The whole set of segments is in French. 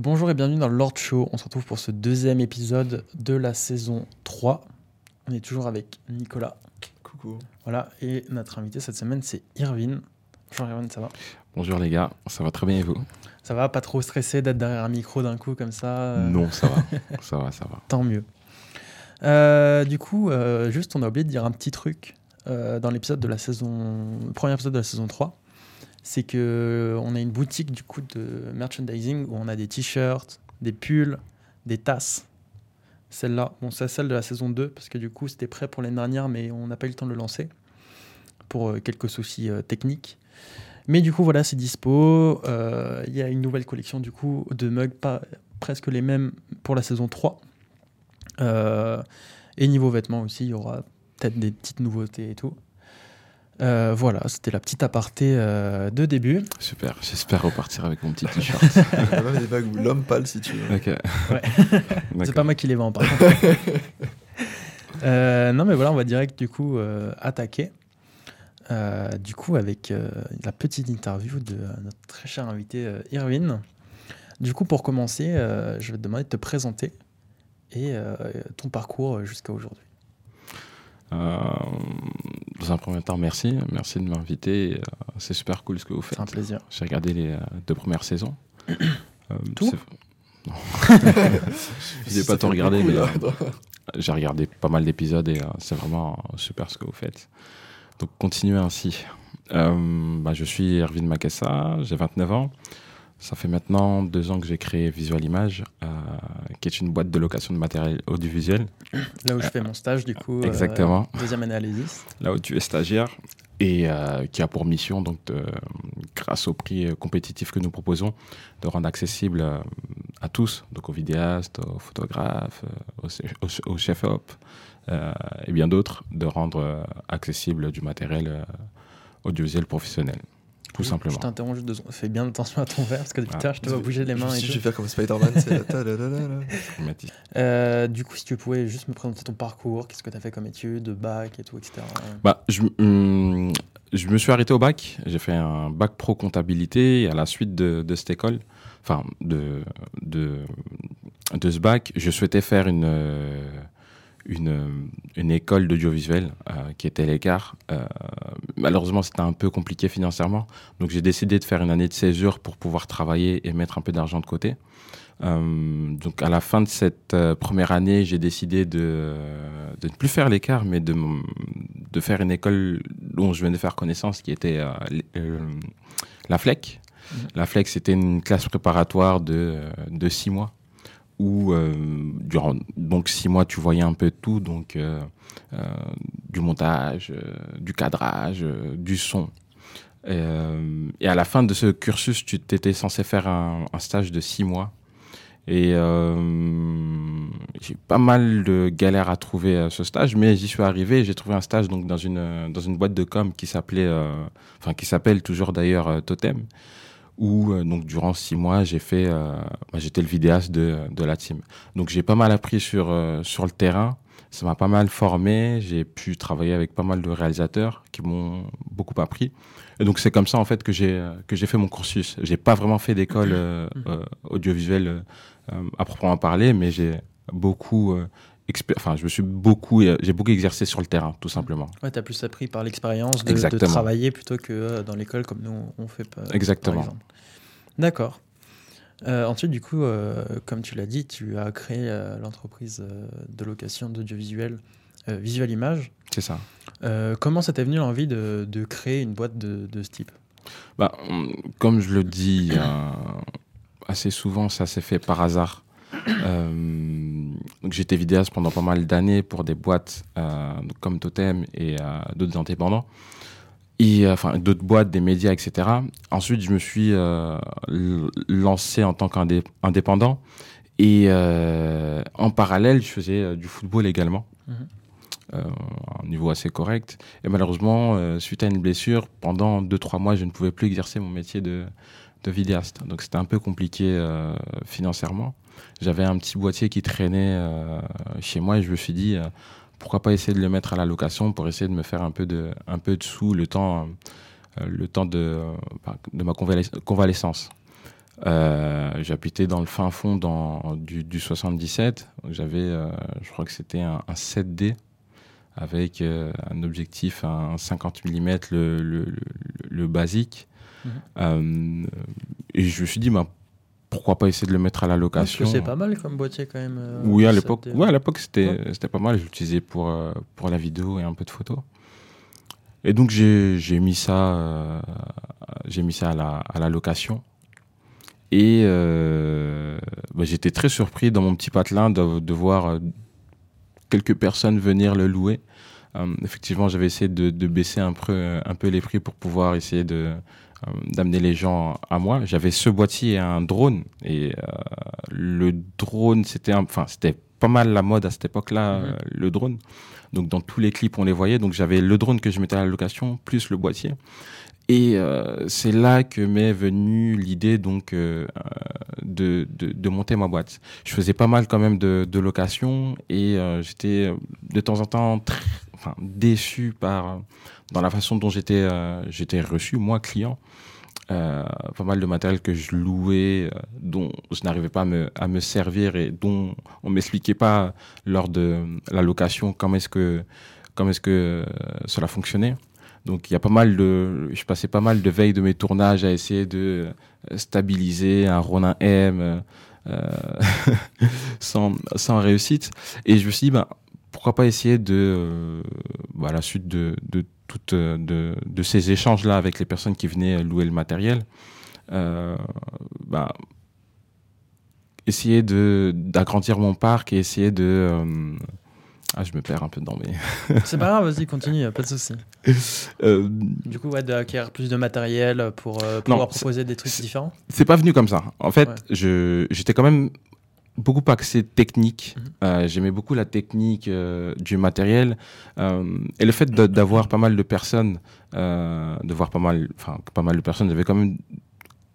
Bonjour et bienvenue dans le Lord Show. On se retrouve pour ce deuxième épisode de la saison 3. On est toujours avec Nicolas. Coucou. Voilà, et notre invité cette semaine, c'est Irvine. Bonjour Irvine, ça va? Bonjour les gars, ça va très bien et vous? Ça va Pas trop stressé d'être derrière un micro d'un coup comme ça euh, Non, ça va, ça va, ça va. Tant mieux. Euh, du coup, euh, juste, on a oublié de dire un petit truc euh, dans l'épisode de la saison, le premier épisode de la saison 3. C'est que on a une boutique du coup de merchandising où on a des t-shirts, des pulls, des tasses. Celle-là, bon, c'est celle de la saison 2 parce que du coup c'était prêt pour l'année dernière, mais on n'a pas eu le temps de le lancer pour euh, quelques soucis euh, techniques. Mais du coup, voilà, c'est dispo. Euh, Il y a une nouvelle collection du coup de mugs, pas presque les mêmes pour la saison 3. Euh, et niveau vêtements aussi, il y aura peut-être des petites nouveautés et tout. Euh, voilà, c'était la petite aparté euh, de début. Super, j'espère repartir avec mon petit t-shirt. On a même des bagues où l'homme pâle si tu veux. Ouais. C'est pas moi qui les vends, par contre. Euh, non, mais voilà, on va direct du coup euh, attaquer. Euh, du coup, avec euh, la petite interview de euh, notre très cher invité euh, Irwin. Du coup, pour commencer, euh, je vais te demander de te présenter et euh, ton parcours jusqu'à aujourd'hui. Euh, dans un premier temps, merci. Merci de m'inviter. Euh, C'est super cool ce que vous faites. C'est un plaisir. J'ai regardé les euh, deux premières saisons. Tout Non. J'ai pas tout regardé, mais j'ai regardé pas mal d'épisodes et c'est vraiment super ce que vous faites. Donc continuez ainsi. Euh, bah, je suis Erwin Makessa, j'ai 29 ans. Ça fait maintenant deux ans que j'ai créé Visual Image, euh, qui est une boîte de location de matériel audiovisuel, Là où je fais mon stage, du coup. euh, Exactement. deuxième année à l'ESIS. là où tu es stagiaire, et euh, qui a pour mission, donc, de- grâce au prix compétitif que nous proposons, de rendre accessible euh, à tous, donc aux vidéastes, aux photographes, aux, che- aux- aux chefs-op, euh, et bien d'autres, de rendre accessible du matériel audiovisuel professionnel, tout simplement. Je t'interromps juste deux secondes. Fais bien attention à ton verre parce que depuis Ah. l'heure, je te vois bouger les mains et Si je tout. vais faire comme Spider-Man, c'est. Euh, du coup, si tu pouvais juste me présenter ton parcours, qu'est-ce que tu as fait comme études, bac et tout, etc. Bah, je, hum, je me suis arrêté au bac. J'ai fait un bac pro comptabilité et à la suite de, de cette école, enfin de, de, de ce bac, je souhaitais faire une, euh, une, une école d'audiovisuel euh, qui était l'écart. Euh, malheureusement, c'était un peu compliqué financièrement. Donc j'ai décidé de faire une année de césure pour pouvoir travailler et mettre un peu d'argent de côté. Euh, donc à la fin de cette euh, première année, j'ai décidé de, de ne plus faire l'écart, mais de, de faire une école dont je venais de faire connaissance, qui était euh, la FLEC. Mhm. La FLEC, c'était une classe préparatoire de, de six mois, où euh, durant donc six mois, tu voyais un peu tout, donc euh, euh, du montage, euh, du cadrage, du son. Et à la fin de ce cursus, tu étais censé faire un, stage de six mois. Et j'ai pas mal de galères à trouver ce stage, mais j'y suis arrivé. J'ai trouvé un stage donc dans une dans une boîte de com qui s'appelait, enfin qui s'appelle toujours d'ailleurs Totem, où euh, donc durant six mois j'ai fait, euh, bah, j'étais le vidéaste de de la team. Donc j'ai pas mal appris sur euh, sur le terrain. Ça m'a pas mal formé. J'ai pu travailler avec pas mal de réalisateurs qui m'ont beaucoup appris. Et donc c'est comme ça en fait que j'ai que j'ai fait mon cursus. J'ai pas vraiment fait d'école euh, euh, audiovisuelle euh, à proprement parler, mais j'ai beaucoup, enfin je me suis beaucoup, euh, j'ai beaucoup exercé sur le terrain, tout simplement. Ouais, tu as plus appris par l'expérience de, de Exactement. travailler plutôt que euh, dans l'école comme nous on fait pas. Exactement. par exemple. D'accord. Euh, ensuite, du coup, euh, comme tu l'as dit, tu as créé euh, l'entreprise de location d'audiovisuel Visual Image. C'est ça. Comment ça t'est venu l'envie de, de créer une boîte de, de ce type? Bah, comme je le dis assez souvent, ça s'est fait par hasard. Euh, donc j'étais vidéaste pendant pas mal d'années pour des boîtes euh, comme Totem et euh, d'autres indépendants. Et enfin d'autres boîtes, des médias, etc. Ensuite, je me suis euh, lancé en tant qu'indépendant. Et euh, en parallèle, je faisais euh, du football également. Mhm. Euh, à un niveau assez correct. Et malheureusement, suite à une blessure, pendant 2-3 mois, je ne pouvais plus exercer mon métier de, de vidéaste. Donc c'était un peu compliqué euh, financièrement. J'avais un petit boîtier qui traînait euh, chez moi et je me suis dit, euh, pourquoi pas essayer de le mettre à la location pour essayer de me faire un peu de, un peu de sous le temps, le temps de, euh, de ma convalesc- convalescence. J'habitais dans le fin fond dans, du, du 77. J'avais, je crois que c'était un, un 7D avec un objectif, un 50 mm, le, le, le basique. Euh, et je me suis dit, ben, pourquoi pas essayer de le mettre à la Parce location que c'est pas mal comme boîtier quand même. euh, oui, à l'époque, te- ouais, à l'époque c'était Ouais. c'était pas mal. Je l'utilisais pour, euh, pour la vidéo et un peu de photos. Et donc j'ai j'ai mis ça, euh, j'ai mis ça à la, à la location. Et euh, bah, j'étais très surpris dans mon petit patelin de, de voir euh, quelques personnes venir le louer. Euh, effectivement, j'avais essayé de, de baisser un peu, un peu les prix pour pouvoir essayer de euh, d'amener les gens à moi. J'avais ce boîtier et un drone. Et euh, le drone, c'était enfin, c'était pas mal la mode à cette époque-là, Mhm. euh, le drone. Donc dans tous les clips, on les voyait. Donc j'avais le drone que je mettais à la location, plus le boîtier. Et euh, c'est là que m'est venue l'idée donc euh, euh, de, de, de monter ma boîte. Je faisais pas mal quand même de, de location et euh, j'étais euh, de temps en temps très, déçu par euh, dans la façon dont j'étais euh, j'étais reçu moi client. Euh, pas mal de matériel que je louais, dont je n'arrivais pas à me, à me servir et dont on m'expliquait pas lors de la location comment est-ce que comment est-ce que cela fonctionnait. Donc il y a pas mal de, je passais pas mal de veilles de mes tournages à essayer de stabiliser un Ronin M sans, sans réussite. Et je me suis dit, ben, pourquoi pas essayer de, euh, bah, à la suite de, de, toutes, euh, de, de ces échanges-là avec les personnes qui venaient louer le matériel, euh, bah, essayer de d'agrandir mon parc et essayer de... euh, ah, je me perds un peu dans mes... C'est pas grave, vas-y, continue, pas de souci. Euh, Du coup, ouais, d'acquérir plus de matériel pour euh, pouvoir proposer des trucs différents? C'est pas venu comme ça. En fait, Ouais. je j'étais quand même beaucoup axé technique. Mhm. Euh, J'aimais beaucoup la technique euh, du matériel Euh, et le fait d'avoir pas mal de personnes, euh, de voir pas mal, enfin pas mal de personnes. J'avais quand même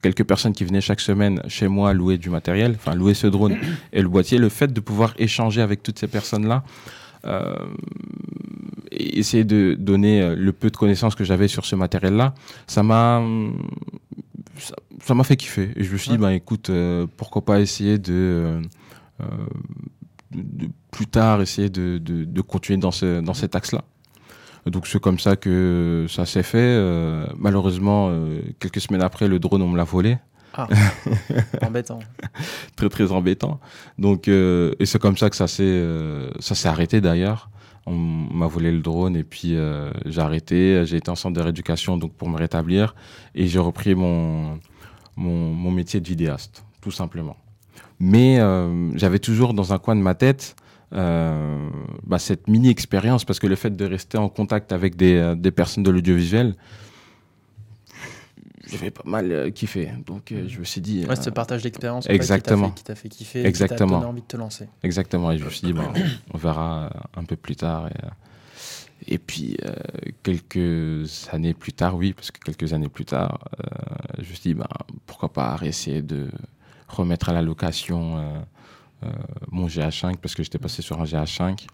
quelques personnes qui venaient chaque semaine chez moi louer du matériel, enfin louer ce drone et le boîtier. Le fait de pouvoir échanger avec toutes ces personnes-là. Euh, et essayer de donner le peu de connaissances que j'avais sur ce matériel-là, ça m'a ça- m'a fait kiffer. Et je me suis dit, bah, écoute, euh, pourquoi pas essayer de, euh, de- de plus tard, essayer de, de, continuer dans, ce, dans cet axe-là. Donc c'est comme ça que ça s'est fait. Euh, malheureusement, quelques semaines après, le drone, on me l'a volé. Ah, embêtant. Très très embêtant. Donc, et c'est comme ça que ça s'est ça s'est arrêté d'ailleurs. On m'a volé le drone et puis euh, j'ai arrêté. J'ai été en centre de rééducation donc pour me rétablir et j'ai repris mon, mon mon métier de vidéaste tout simplement. Mais euh, j'avais toujours dans un coin de ma tête euh, bah, cette mini expérience parce que le fait de rester en contact avec des, euh, des personnes de l'audiovisuel, j'avais pas mal euh, kiffé. Donc euh, je me suis dit. Ouais, ce partage d'expérience en Exactement. qui t'a fait, kiffer, Exactement. qui t'a donné envie de te lancer. Exactement, et je me suis dit, bon, on verra un peu plus tard. Et, et puis, euh, quelques années plus tard, oui, parce que quelques années plus tard, euh, je me suis dit, ben, pourquoi pas essayer de remettre à la location euh, mon GH5, parce que j'étais passé sur un GH5.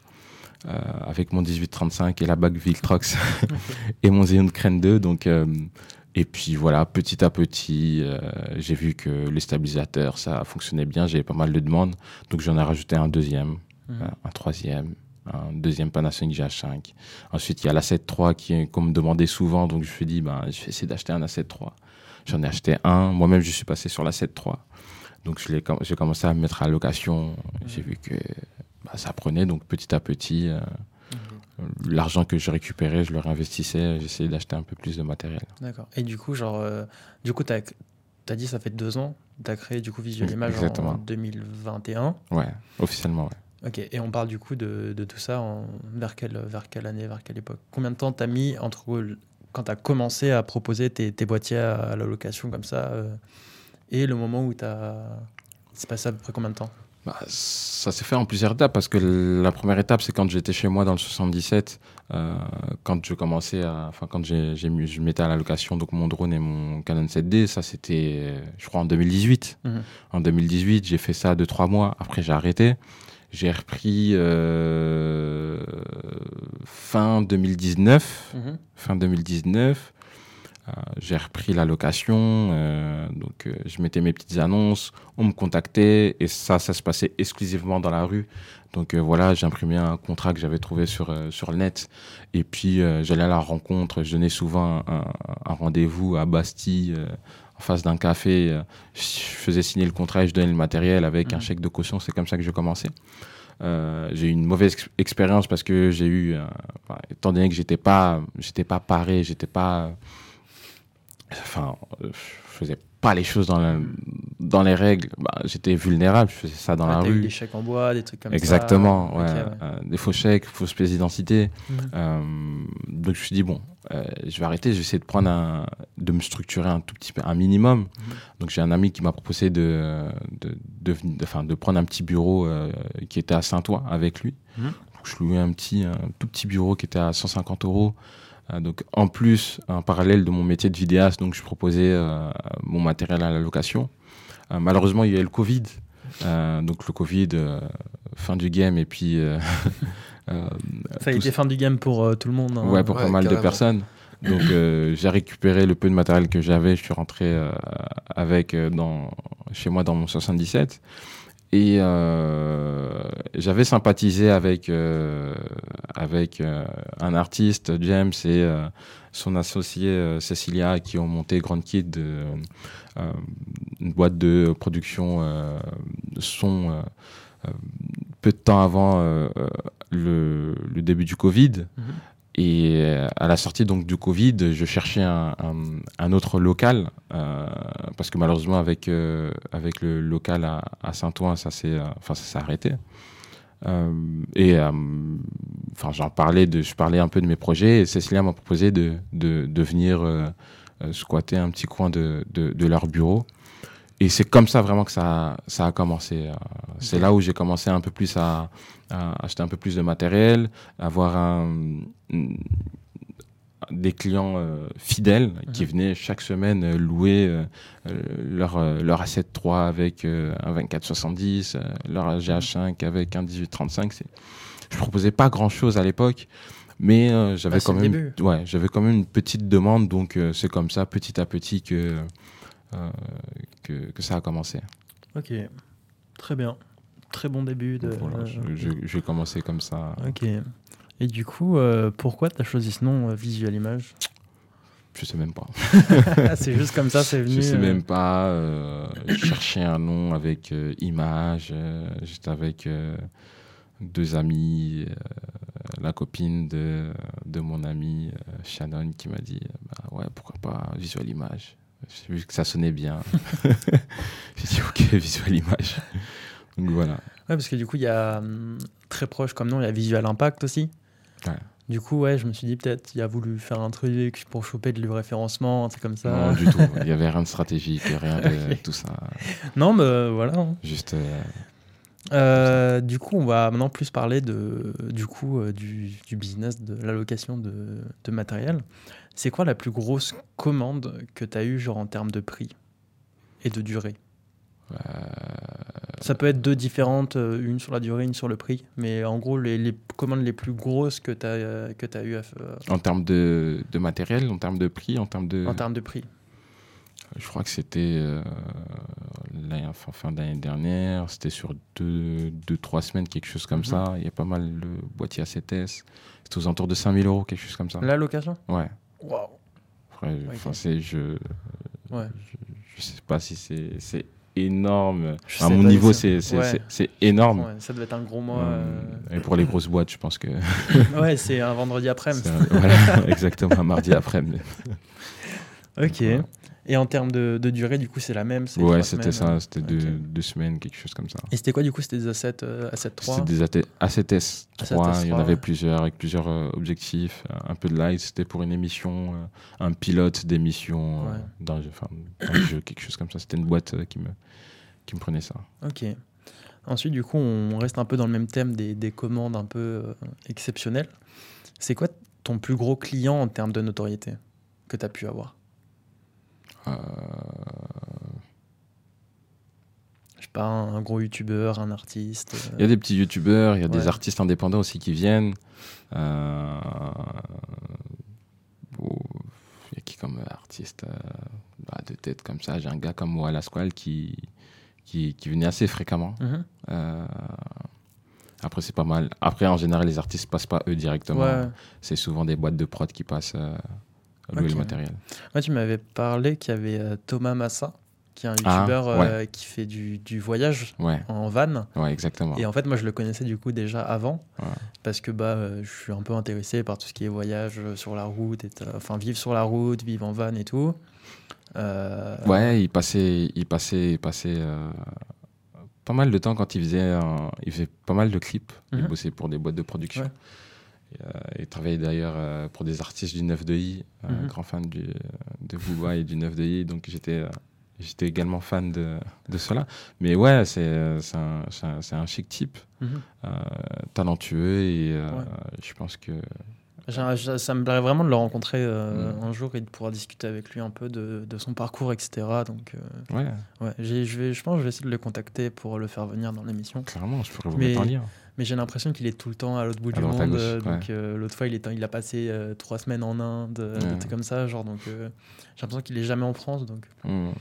euh, avec mon 1835 et la bague Viltrox et mon Xeon Crane 2 donc et puis voilà petit à petit j'ai vu que les stabilisateurs ça fonctionnait bien j'avais pas mal de demandes. Donc j'en ai rajouté un deuxième un, un troisième, un deuxième Panasonic GH5. Ensuite, il y a l'A7 III qui qu'on me demandait souvent, donc je me suis dit, ben, je vais essayer d'acheter un A7 III. J'en ai acheté un, moi-même je suis passé sur l'A7 III. Donc je l'ai com- j'ai commencé à me mettre à location, j'ai vu que bah, ça prenait, donc petit à petit, euh, Mhm. l'argent que je récupérais, je le réinvestissais, j'essayais d'acheter un peu plus de matériel. D'accord. Et du coup, genre, euh, du coup, t'as as dit ça fait deux ans, t'as créé du coup Visual Image en Exactement. 2021. Ouais, officiellement, ouais. Ok. Et on parle du coup de, de tout ça en, vers quelle vers quelle année, vers quelle époque? Combien de temps t'as mis entre quand t'as commencé à proposer tes, tes boîtiers à, la location comme ça euh, et le moment où t'as c'est passé à peu près combien de temps? Bah, ça s'est fait en plusieurs étapes parce que la première étape, c'est quand j'étais chez moi dans le 77, euh, quand je commençais à, enfin quand j'ai, je mettais à la location donc mon drone et mon Canon 7D, ça c'était, je crois en 2018. Mhm. En 2018, j'ai fait ça deux trois mois. Après, j'ai arrêté. J'ai repris euh, fin 2019 Mhm. fin 2019. Euh, j'ai repris la location, euh, donc je mettais mes petites annonces, on me contactait et ça, ça se passait exclusivement dans la rue. Donc voilà, j'imprimais un contrat que j'avais trouvé sur, sur le net et puis j'allais à la rencontre, je donnais souvent un, un rendez-vous à Bastille en face d'un café, euh, je faisais signer le contrat et je donnais le matériel avec un Mhm. chèque de caution, c'est comme ça que je commençais. Euh, j'ai eu une mauvaise ex- expérience parce que j'ai eu, euh, étant donné que j'étais pas, j'étais pas paré, j'étais pas, enfin, euh, je faisais pas les choses dans, la- dans les règles, bah, j'étais vulnérable, je faisais ça dans Ah, la t'as eu rue. des chèques en bois, des trucs comme Exactement, ça. ouais, Ok, ouais. euh, des faux chèques, fausses pièces d'identité. Mhm. Euh, donc je me suis dit bon, euh, je vais arrêter, je vais essayer de prendre un, de me structurer un tout petit peu, un minimum. Mhm. Donc j'ai un ami qui m'a proposé de, de, de, de- enfin, de prendre un petit bureau qui était à Saint-Ouen avec lui. Mhm. Donc, je louais un petit, un tout petit bureau qui était à 150 euros. Euh, donc en plus, en parallèle de mon métier de vidéaste, donc je proposais euh, mon matériel à la location. Euh, malheureusement, il y a eu le Covid. Euh, donc le Covid, euh, fin du game et puis euh, euh, Ça a été fin du game pour euh, tout le monde. hein. Ouais, pour Ouais, pas mal de personnes. Donc, euh, j'ai récupéré le peu de matériel que j'avais. Je suis rentré euh, avec euh, dans, chez moi dans mon 77. Et euh, j'avais sympathisé avec, euh, avec euh, un artiste, James, et son associé Cecilia, qui ont monté Grand Kid, une boîte de production son, peu de temps avant le, le début du Covid. Mhm. Et euh, à la sortie donc du Covid, je cherchais un, autre local euh, parce que malheureusement avec euh, avec le local à, Saint-Ouen, ça s'est enfin ça s'est arrêté. Et enfin j'en parlais de je parlais un peu de mes projets et Cécilia m'a proposé de de, venir squatter un petit coin de, de leur bureau. Et c'est comme ça vraiment que ça, ça a commencé. euh, C'est là où j'ai commencé un peu plus à, à acheter un peu plus de matériel, avoir un, une- des clients euh, fidèles qui Mhm. venaient chaque semaine euh, louer euh, leur, leur A7 avec euh, un 2470, euh, leur GH5 avec un 1835. C'est- Je proposais pas grand chose à l'époque, mais euh, j'avais Ah, c'est quand même, début. ouais, j'avais quand même une petite demande, donc euh, c'est comme ça, petit à petit, que, euh, que, que ça a commencé. Ok, très bien. Très bon début de. Voilà, je- je- J'ai commencé comme ça. Ok. Et du coup, euh, pourquoi tu as choisi ce nom euh, Visual Image? Je sais même pas. C'est juste comme ça, c'est venu. Je sais euh, même pas. euh, je cherchais un nom avec euh, image. euh, J'étais avec euh, deux amis, euh, la copine de, de mon ami euh, Shannon qui m'a dit bah ouais pourquoi pas visual image? J'ai vu que ça sonnait bien. J'ai dit ok visual image. Donc voilà. Ouais, parce que du coup, il y a hum, très proche comme nom, il y a Visual Impact aussi. Ouais. Du coup, ouais, je me suis dit peut-être il a voulu faire un truc pour choper de référencement, un truc comme ça. Non du tout. Il y avait rien de stratégique, rien de tout ça. Non, mais euh, voilà. hein. Juste euh, Euh, du coup, on va maintenant plus parler de, du, coup, euh, du, du business de l'allocation de, de matériel. C'est quoi la plus grosse commande que tu as eue genre en termes de prix et de durée? Euh, Ça peut être deux différentes, euh, une sur la durée, une sur le prix. Mais en gros, les, les commandes les plus grosses que tu as, euh, que as eues à en termes de, de matériel, en termes de prix, en termes de. en termes de prix. Je crois que c'était euh, fin, fin d'année dernière, c'était sur deux, deux, trois semaines, quelque chose comme Mhm. ça. Il y a pas mal de boîtiers A7S. C'était aux alentours de 5000 euros, quelque chose comme ça. L'allocation Ouais. Waouh je, Ouais. je sais pas si c'est, énorme. Je à mon niveau, c'est- ouais. énorme. Ouais, Ça devait être un gros mois. Euh, euh, Et pour les grosses boîtes, je pense que. Ouais, c'est un vendredi après-midi. voilà, exactement, un mardi après. Ok. Voilà. Et en termes de, de durée, du coup, c'est la même Ouais, c'était ça, c'était deux, deux semaines, quelque chose comme ça. Et c'était quoi, du coup C'était des A7, euh, A7 C'était 3 des AT A7S 3, il y en A7S3, avait ouais. plusieurs avec plusieurs euh, objectifs, euh, un peu de light, c'était pour une émission, euh, un pilote d'émission Ouais. jeu, enfin, un jeu, quelque chose comme ça. C'était une boîte qui, me, qui me prenait ça. Ok. Ensuite, du coup, on reste un peu dans le même thème des, des commandes un peu exceptionnelles. C'est quoi ton plus gros client en termes de notoriété que tu as pu avoir? Je sais pas, un, un gros youtubeur, un artiste. euh, Il y a des petits youtubeurs, il y a des artistes indépendants aussi qui viennent. Euh, oh, Il y a qui comme artiste euh, bah, de tête comme ça? J'ai un gars comme Moa Lasquale qui, qui, qui venait assez fréquemment. Mhm. Euh, après, c'est pas mal. Après, en général, les artistes passent pas eux directement. Ouais. C'est souvent des boîtes de prod qui passent euh, louer Ok. le matériel. Ouais, tu m'avais parlé qu'il y avait euh, Thomas Massa, qui est un Ah, youtubeur euh, qui fait du, du voyage Ouais, en van. ouais, exactement. Et en fait, moi, je le connaissais du coup déjà avant, Ouais. parce que bah, euh, je suis un peu intéressé par tout ce qui est voyage sur la route, et enfin vivre sur la route, vivre en van et tout. Ouais, il passait, il passait, il passait pas mal de temps quand il faisait, il faisait pas mal de clips. Il Mhm. bossait pour des boîtes de production. Euh, il travaillait d'ailleurs euh, pour des artistes du 9 de I, Mhm. grand fan du, de Booba et du 9 de I. Donc j'étais, j'étais également fan de, de cela. Mais ouais, c'est, un, chic type, mhm. euh, talentueux et euh, Ouais. je pense que Ça me plairait vraiment de le rencontrer euh, Mhm. un jour et de pouvoir discuter avec lui un peu de, de son parcours, etc. Donc, ouais, ouais, j'ai- je, vais, je pense que je vais essayer de le contacter pour le faire venir dans l'émission. clairement, je pourrais vous Mais- mettre en lien. Mais j'ai l'impression qu'il est tout le temps à l'autre bout À du monde. gauche, euh, ouais. donc euh, l'autre fois, il, est, il a passé euh, trois semaines en Inde, des Ouais. trucs comme ça. Genre, donc euh, j'ai l'impression qu'il est jamais en France. Donc Mhm.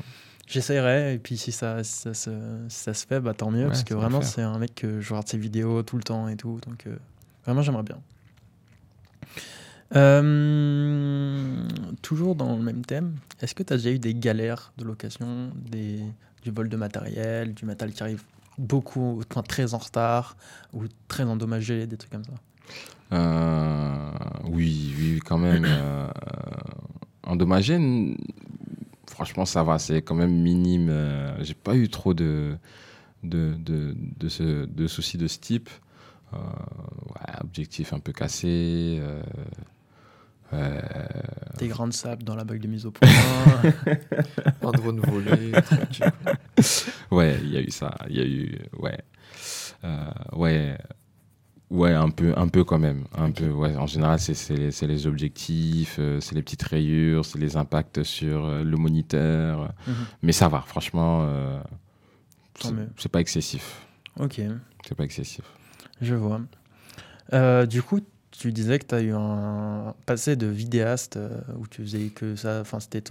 j'essaierai. Et puis si ça, si ça, se, si ça se fait, bah, tant mieux. Ouais, parce que vraiment, c'est un mec que je regarde ses vidéos tout le temps et tout. Donc vraiment, j'aimerais bien. Toujours dans le même thème, est-ce que tu as déjà eu des galères de location, des, du vol de matériel, du matériel qui arrive beaucoup, très en retard ou très endommagé, des trucs comme ça Euh, oui, oui, quand même. euh, endommagé, n- franchement, ça va, c'est quand même minime. euh, J'ai pas eu trop de, de, de, de, de soucis de ce type. Euh, objectif un peu cassé. Euh, Des grains de sable dans la bague de mise au point. Un drone volé, ouais, il y a eu ça. Il y a eu. Ouais. Euh, ouais. Ouais, un peu, un peu quand même. Un peu, ouais. En général, c'est- les, objectifs, euh, c'est les petites rayures, c'est les impacts sur euh, le moniteur. Mhm. Mais ça va, franchement, euh, c'est- pas excessif. ok, C'est pas excessif. je vois. Du coup, tu disais que tu as eu un passé de vidéaste euh, où tu faisais que ça, enfin c'était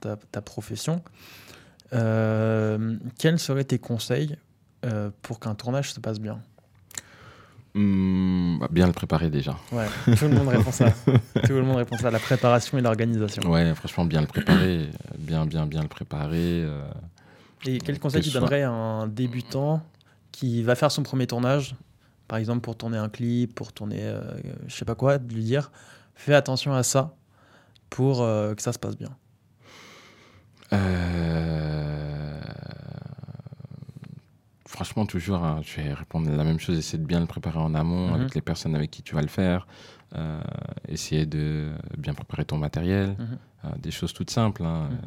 ta, ta profession. Euh, quels seraient tes conseils euh, pour qu'un tournage se passe bien? Bah, bien le préparer déjà. Ouais, tout le monde répond ça. Tout le monde répond ça, la préparation et l'organisation. Ouais, franchement, bien le préparer. bien, bien, bien le préparer. euh, Et quel conseil Que tu soit- donnerais à un débutant qui va faire son premier tournage, par exemple pour tourner un clip, pour tourner euh, je sais pas quoi, de lui dire fais attention à ça pour euh, que ça se passe bien. Euh, Franchement, toujours, hein, je vais répondre la même chose, essayer de bien le préparer en amont Mhm. avec les personnes avec qui tu vas le faire, euh, essayer de bien préparer ton matériel, Mhm. des choses toutes simples. hein, Mhm.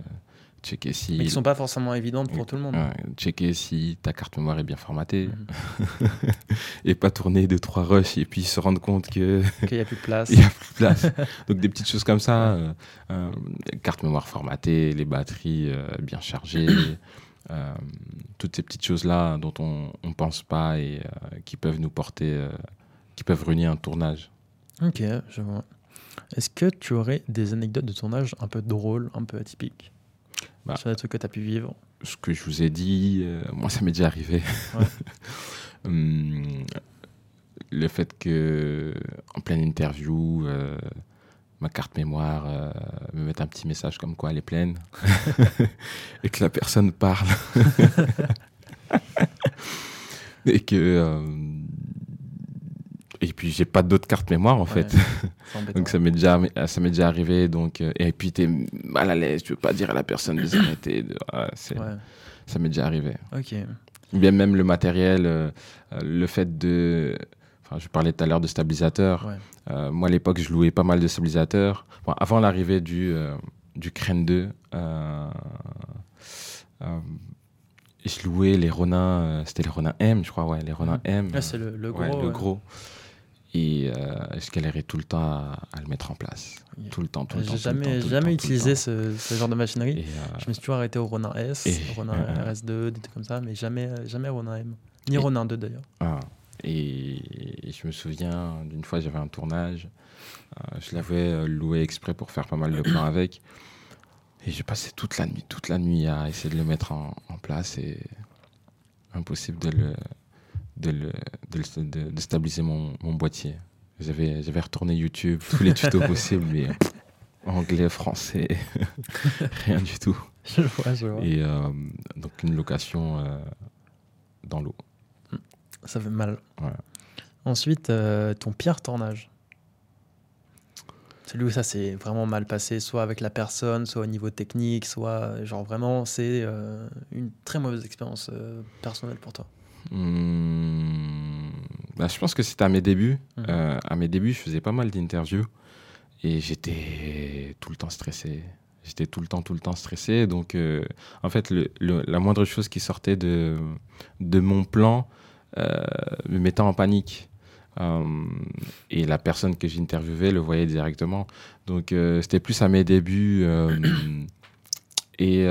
Checker si, Mais qui sont pas forcément évidentes pour tout le monde. checker si ta carte mémoire est bien formatée Mhm. et pas tourner deux trois rushs et puis se rendre compte que Qu'il n'y a plus de place. il n'y a plus de place. Donc des petites choses comme ça, euh, euh, carte mémoire formatée, les batteries euh, bien chargées, toutes ces petites choses-là dont on ne pense pas et qui peuvent nous porter, qui peuvent ruiner un tournage. Ok, je vois. Est-ce que tu aurais des anecdotes de tournage un peu drôles, un peu atypiques? Bah. Sur des trucs que tu as pu vivre Ce que je vous ai dit, euh, moi ça m'est déjà arrivé. Ouais. Hum, le fait que en pleine interview, euh, ma carte mémoire euh, me mette un petit message comme quoi elle est pleine et que la personne parle et que et puis j'ai pas d'autres cartes mémoire en fait. Ouais. Donc ça m'est déjà, ça m'est déjà arrivé. Donc, euh, et puis tu es mal à l'aise, tu veux pas dire à la personne de s'arrêter. ouais, Ouais, Ça m'est déjà arrivé. ok. Ou bien même le matériel, euh, euh, le fait de... Enfin, je parlais tout à l'heure de. Ouais. Euh, moi, à l'époque, je louais pas mal de stabilisateurs. Bon, avant l'arrivée du, euh, du Crane 2, euh, euh, je louais les Ronin, euh, c'était les Ronin M, je crois, ouais, les Ronin M. Là, c'est le, le gros. Ouais, le gros. Et euh, je galérais tout le temps à, à le mettre en place? Tout le temps, tout le temps. J'ai temps, jamais, temps, utilisé ce, ce genre de machinerie. Et, euh, Je me suis toujours arrêté au Ronin S, Et- Ronin euh, RS2, des trucs comme ça, mais jamais, jamais Ronin M. Ni Et- Ronin 2 d'ailleurs. ah, et, et je me souviens d'une fois, j'avais un tournage. euh, je l'avais euh, loué exprès pour faire pas mal de plans avec. Et j'ai passé toute la nuit, toute la nuit à essayer de le mettre en, en place et impossible de le, de le, de, le- de- de stabiliser mon, mon boîtier. J'avais, j'avais retourné YouTube, tous les tutos possibles, mais anglais, français, rien du tout. Je vois, je vois. Et euh, donc une location euh, dans l'eau. Ça fait mal. Ouais. Ensuite, euh, ton pire tournage. Celui où ça s'est vraiment mal passé, soit avec la personne, soit au niveau technique, soit genre vraiment c'est une très mauvaise expérience personnelle pour toi. Hmm, bah, je pense que c'était à mes débuts. Euh, à mes débuts, je faisais pas mal d'interviews et j'étais tout le temps stressé. J'étais tout le temps, tout le temps stressé. Donc, euh, en fait, le- le- la moindre chose qui sortait de, de mon plan euh, me mettait en panique. Et la personne que j'interviewais le voyait directement. Donc, c'était plus à mes débuts et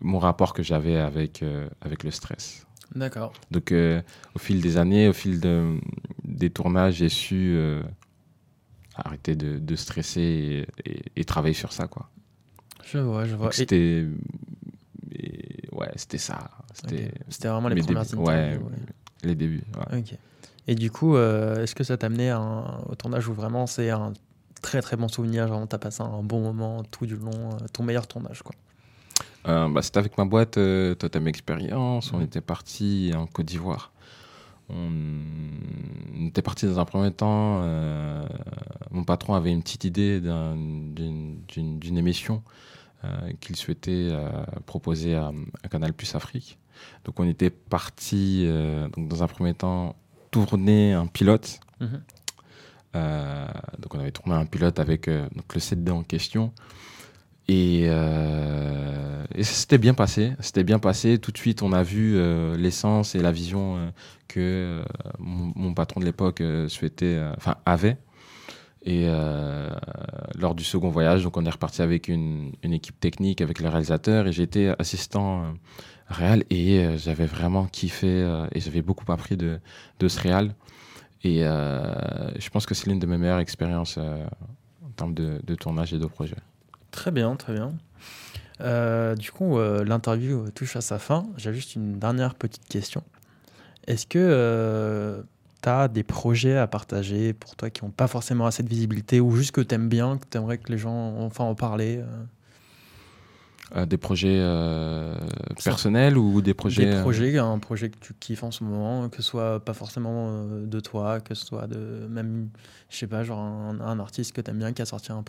mon rapport que j'avais avec, euh, avec le stress. D'accord. Donc, euh, au fil des années, au fil de- des tournages, j'ai su euh, arrêter de, de stresser et, et- et travailler sur ça, quoi. Je vois, je vois. C'était... et- Ouais, c'était ça. C'était ok. C'était vraiment les premières débuts. Ouais, ouais. les débuts. ouais. Ok. Et du coup, euh, est-ce que ça t'a amené à un- au tournage où vraiment c'est un très très bon souvenir, genre t'as passé un bon moment tout du long, ton meilleur tournage quoi? Euh, bah, c'était avec ma boîte euh, Totem Experience. On Mhm. était parti en Côte d'Ivoire. On... était parti dans un premier temps. euh, Mon patron avait une petite idée d'un- d'une émission euh, qu'il souhaitait proposer à, à Canal Plus Afrique. Donc on était parti donc dans un premier temps tourner un pilote. Mhm. Donc on avait tourné un pilote avec donc le 7D en question. Et, euh, ça s'était bien passé. C'était bien passé. Tout de suite, on a vu euh, l'essence et la vision euh, que euh, mon, patron de l'époque euh, souhaitait, euh, enfin avait. Et euh, lors du second voyage, donc on est reparti avec une, équipe technique, avec le réalisateur, et j'étais assistant euh, réal et euh, j'avais vraiment kiffé euh, et j'avais beaucoup appris de, ce réal. Et euh, je pense que c'est l'une de mes meilleures expériences euh, en termes de, de tournage et de projet. Très bien, très bien. Euh, du coup, euh, l'interview touche à sa fin. J'ai juste une dernière petite question. Est-ce que tu as des projets à partager pour toi qui n'ont pas forcément assez de visibilité ou juste que tu aimes bien, que tu aimerais que les gens enfin en parler euh, des projets euh, personnels ou des projets Des euh, projets, un projet que tu kiffes en ce moment, que ce soit pas forcément euh, de toi, que ce soit de même, je sais pas, genre un, un artiste que t'aimes bien qui a sorti un,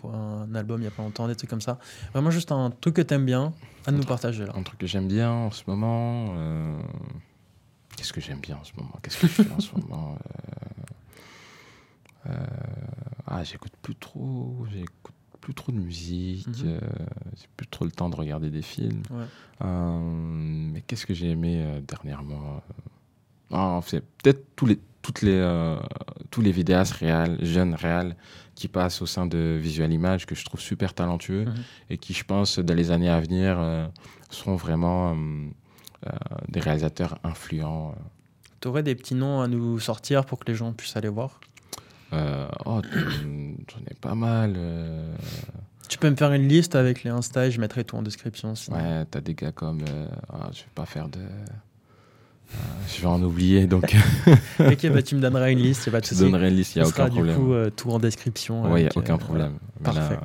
album il y a pas longtemps, des trucs comme ça. Vraiment juste un truc que t'aimes bien à nous partager là. Un truc que j'aime bien en ce moment. Qu'est-ce que j'aime bien en ce moment Qu'est-ce que je fais en ce moment Ah, j'écoute plus trop. J'écoute plus trop de musique. Euh, J'ai plus trop le temps de regarder des films. Ouais. Euh, mais qu'est-ce que j'ai aimé euh, dernièrement Ah, C'est peut-être tous les, toutes les, tous les vidéastes réels, jeunes réels, qui passent au sein de Visual Image, que je trouve super talentueux Mhm. et qui, je pense, dans les années à venir, seront vraiment des réalisateurs influents. T'aurais des petits noms à nous sortir pour que les gens puissent aller voir? Euh, oh, j'en ai pas mal. euh, Tu peux me faire une liste avec les Insta et je mettrai tout en description. sinon. ouais, t'as des gars comme. euh, ah, je vais pas faire de. euh, je vais en oublier, donc ok, bah tu me donneras une liste, y a pas de je te souci. donnerai une liste, il n'y a Ce sera aucun problème. du coup euh, tout en description. Ouais, il n'y a avec, aucun euh, problème. Mais là, parfait.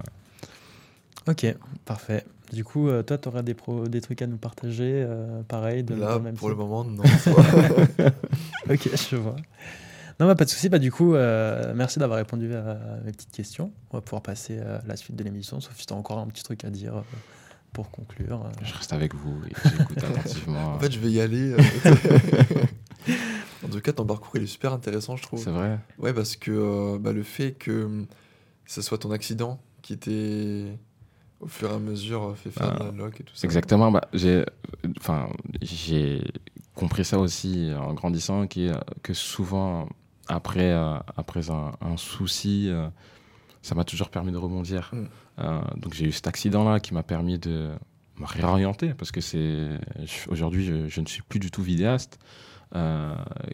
Ok, parfait. Du coup, euh, toi, tu aurais des, pro- des trucs à nous partager, euh, pareil, de, dans Là, même pour le style moment, non. Ok, je vois. Non, bah, pas de souci. Bah, du coup, euh, merci d'avoir répondu à mes petites questions. On va pouvoir passer à la suite de l'émission, sauf si tu as encore un petit truc à dire euh, pour conclure. euh. je reste avec vous et j'écoute attentivement. en fait, je vais y aller. euh, en tout cas, ton parcours, il est super intéressant, je trouve. c'est vrai. Ouais, parce que euh, bah, le fait que hum, ce soit ton accident qui t'ait, au fur et à mesure, euh, fait faire Ah, de la loc et tout ça. Exactement. Bah, j'ai, enfin, j'ai compris ça aussi en grandissant, qui euh, que souvent après, euh, après un, un souci, euh, ça m'a toujours permis de rebondir. Mm. Euh, donc j'ai eu cet accident-là qui m'a permis de me réorienter parce que c'est aujourd'hui je, je ne suis plus du tout vidéaste,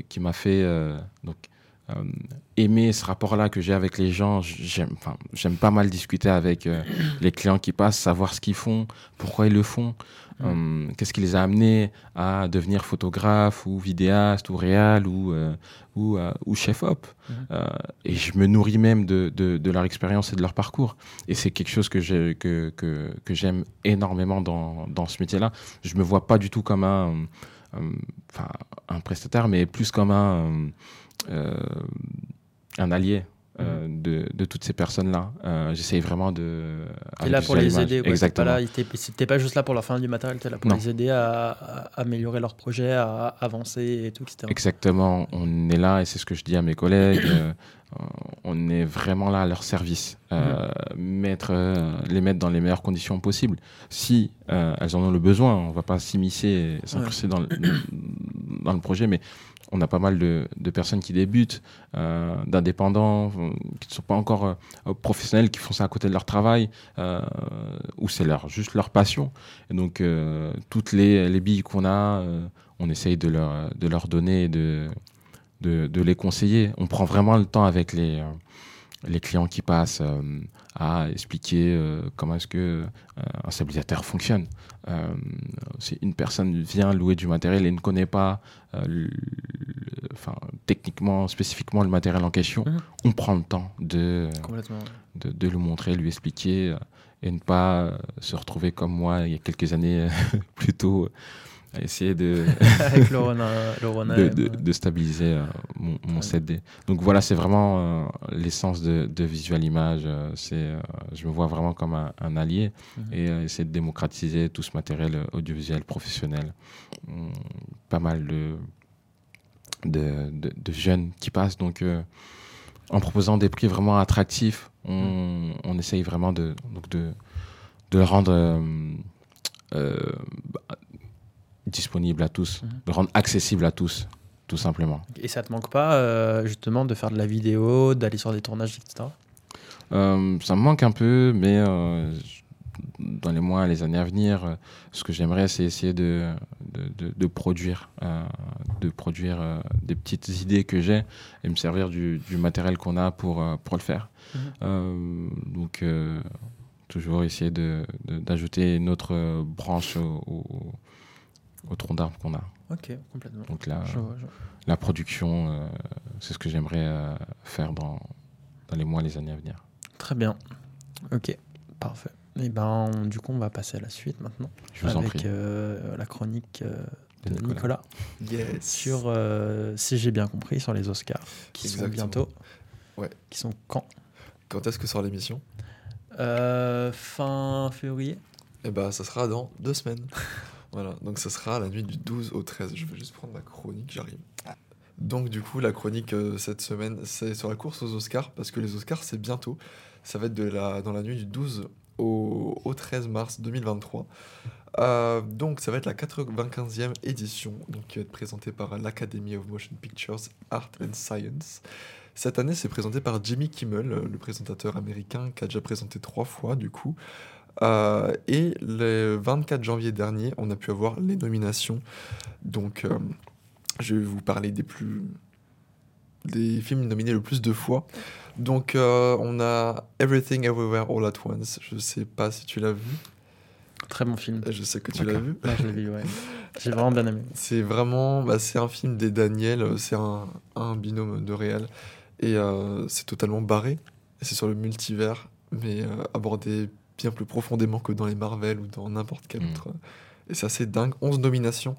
qui m'a fait donc euh, aimer ce rapport-là que j'ai avec les gens. J'aime, enfin, j'aime pas mal discuter avec euh, les clients qui passent, savoir ce qu'ils font, pourquoi ils le font, euh, qu'est-ce qui les a amenés à devenir photographe ou vidéaste ou réal ou, ou, ou chef-op. et je me nourris même de, de, de, leur expérience et de leur parcours. Et c'est quelque chose que, j'ai, que, que, que j'aime énormément dans, dans ce métier-là. Je me vois pas du tout comme un, enfin, un prestataire, mais plus comme un un allié euh, mhm. de, de, toutes ces personnes-là. Euh, J'essaye vraiment de. Tu es là pour les aider. Quoi. Exactement. T'es pas, pas, juste là pour leur faire du matériel, tu es là pour les aider à, améliorer leur projet, à avancer et tout, etc. Exactement. On est là, et c'est ce que je dis à mes collègues, on est vraiment là à leur service. Mhm. mettre, les mettre dans les meilleures conditions possibles. Si elles en ont le besoin, on va pas s'immiscer, s'incruster dans, le, dans le projet, mais on a pas mal de, personnes qui débutent, euh, d'indépendants, euh, qui ne sont pas encore euh, professionnels, qui font ça à côté de leur travail, ou c'est leur, juste leur passion. Et donc, toutes les, les billes qu'on a, on essaye de leur, de leur donner de, de, de, les conseiller. On prend vraiment le temps avec les, les clients qui passent à expliquer comment est-ce que un stabilisateur fonctionne. si une personne vient louer du matériel et ne connaît pas enfin, techniquement, spécifiquement le matériel en question, mhm. on prend le temps de, de, de, le montrer, lui expliquer euh, et ne pas euh, se retrouver comme moi il y a quelques années plutôt à essayer de, Avec le de, de, stabiliser mon, mon 7D. Donc voilà, c'est vraiment l'essence de, Visual Image. c'est, je me vois vraiment comme un, allié mhm. et essayer de démocratiser tout ce matériel audiovisuel professionnel. Hum, pas mal de jeunes qui passent. Donc, euh, en proposant des prix vraiment attractifs, on, on essaye vraiment de, donc de, le rendre euh, euh, disponible à tous, de le rendre accessible à tous, tout simplement. Et ça te manque pas, justement, de faire de la vidéo, d'aller sur des tournages, etc. ça me manque un peu, mais dans les mois, les années à venir, euh, ce que j'aimerais, c'est essayer de, de, de, produire, euh, de produire euh, des petites idées que j'ai et me servir du, du matériel qu'on a pour, pour le faire. Mhm. donc, toujours essayer d'ajouter une autre branche au, au, tronc d'arbre qu'on a. Ok, complètement. Donc la, la production, c'est ce que j'aimerais faire dans, dans les mois, les années à venir. Très bien. Ok, parfait. Et eh ben, du coup, on va passer à la suite maintenant. Je vous avec en prie. Euh, la chronique euh, de, Nicolas. Yes. Sur, euh, si j'ai bien compris, sur les Oscars, qui sont bientôt. Ouais. Qui sont quand? Quand est-ce que sort l'émission? Fin février. Eh ben, ça sera dans deux semaines. voilà, donc ça sera la nuit du 12 au 13. Je vais juste prendre ma chronique, j'arrive. Donc du coup, la chronique cette semaine, c'est sur la course aux Oscars, parce que les Oscars, c'est bientôt. Ça va être de la, dans la nuit du 12 au, 13 mars 2023. Euh, donc ça va être la 95e édition donc, qui va être présentée par l'Academy of Motion Pictures Art and Science. Cette année, c'est présenté par Jimmy Kimmel, le présentateur américain qui a déjà présenté trois fois du coup. Euh, et le 24 janvier dernier, on a pu avoir les nominations. Donc, euh, je vais vous parler des plus des films nominés le plus de fois. Donc, euh, on a Everything Everywhere All at Once. Je sais pas si tu l'as vu. Très bon film. Je sais que tu l'as vu. je l'ai vu, ouais. J'ai vraiment bien aimé. C'est vraiment, bah, c'est un film des Daniel. C'est un, un, binôme de réel et c'est totalement barré. C'est sur le multivers, mais abordé bien plus profondément que dans les Marvel ou dans n'importe quel mm. autre. Et c'est assez dingue. 11 nominations.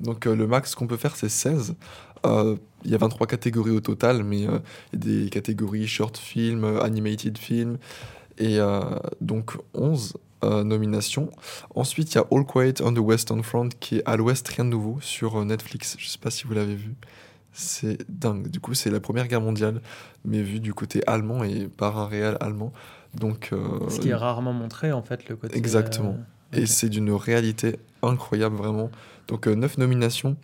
Donc le max qu'on peut faire, c'est 16. Euh, il y a 23 catégories au total, mais euh, il y a des catégories short film, euh, animated film, et donc 11 nominations. Ensuite, il y a All Quiet on the Western Front, qui est à l'ouest, rien de nouveau, sur Netflix. Je sais pas si vous l'avez vu. C'est dingue. Du coup, c'est la Première Guerre mondiale, mais vu du côté allemand et par un réel allemand. Donc, Ce qui est rarement montré, en fait, le côté... Exactement. Et c'est d'une réalité incroyable, vraiment. Donc, 9 nominations.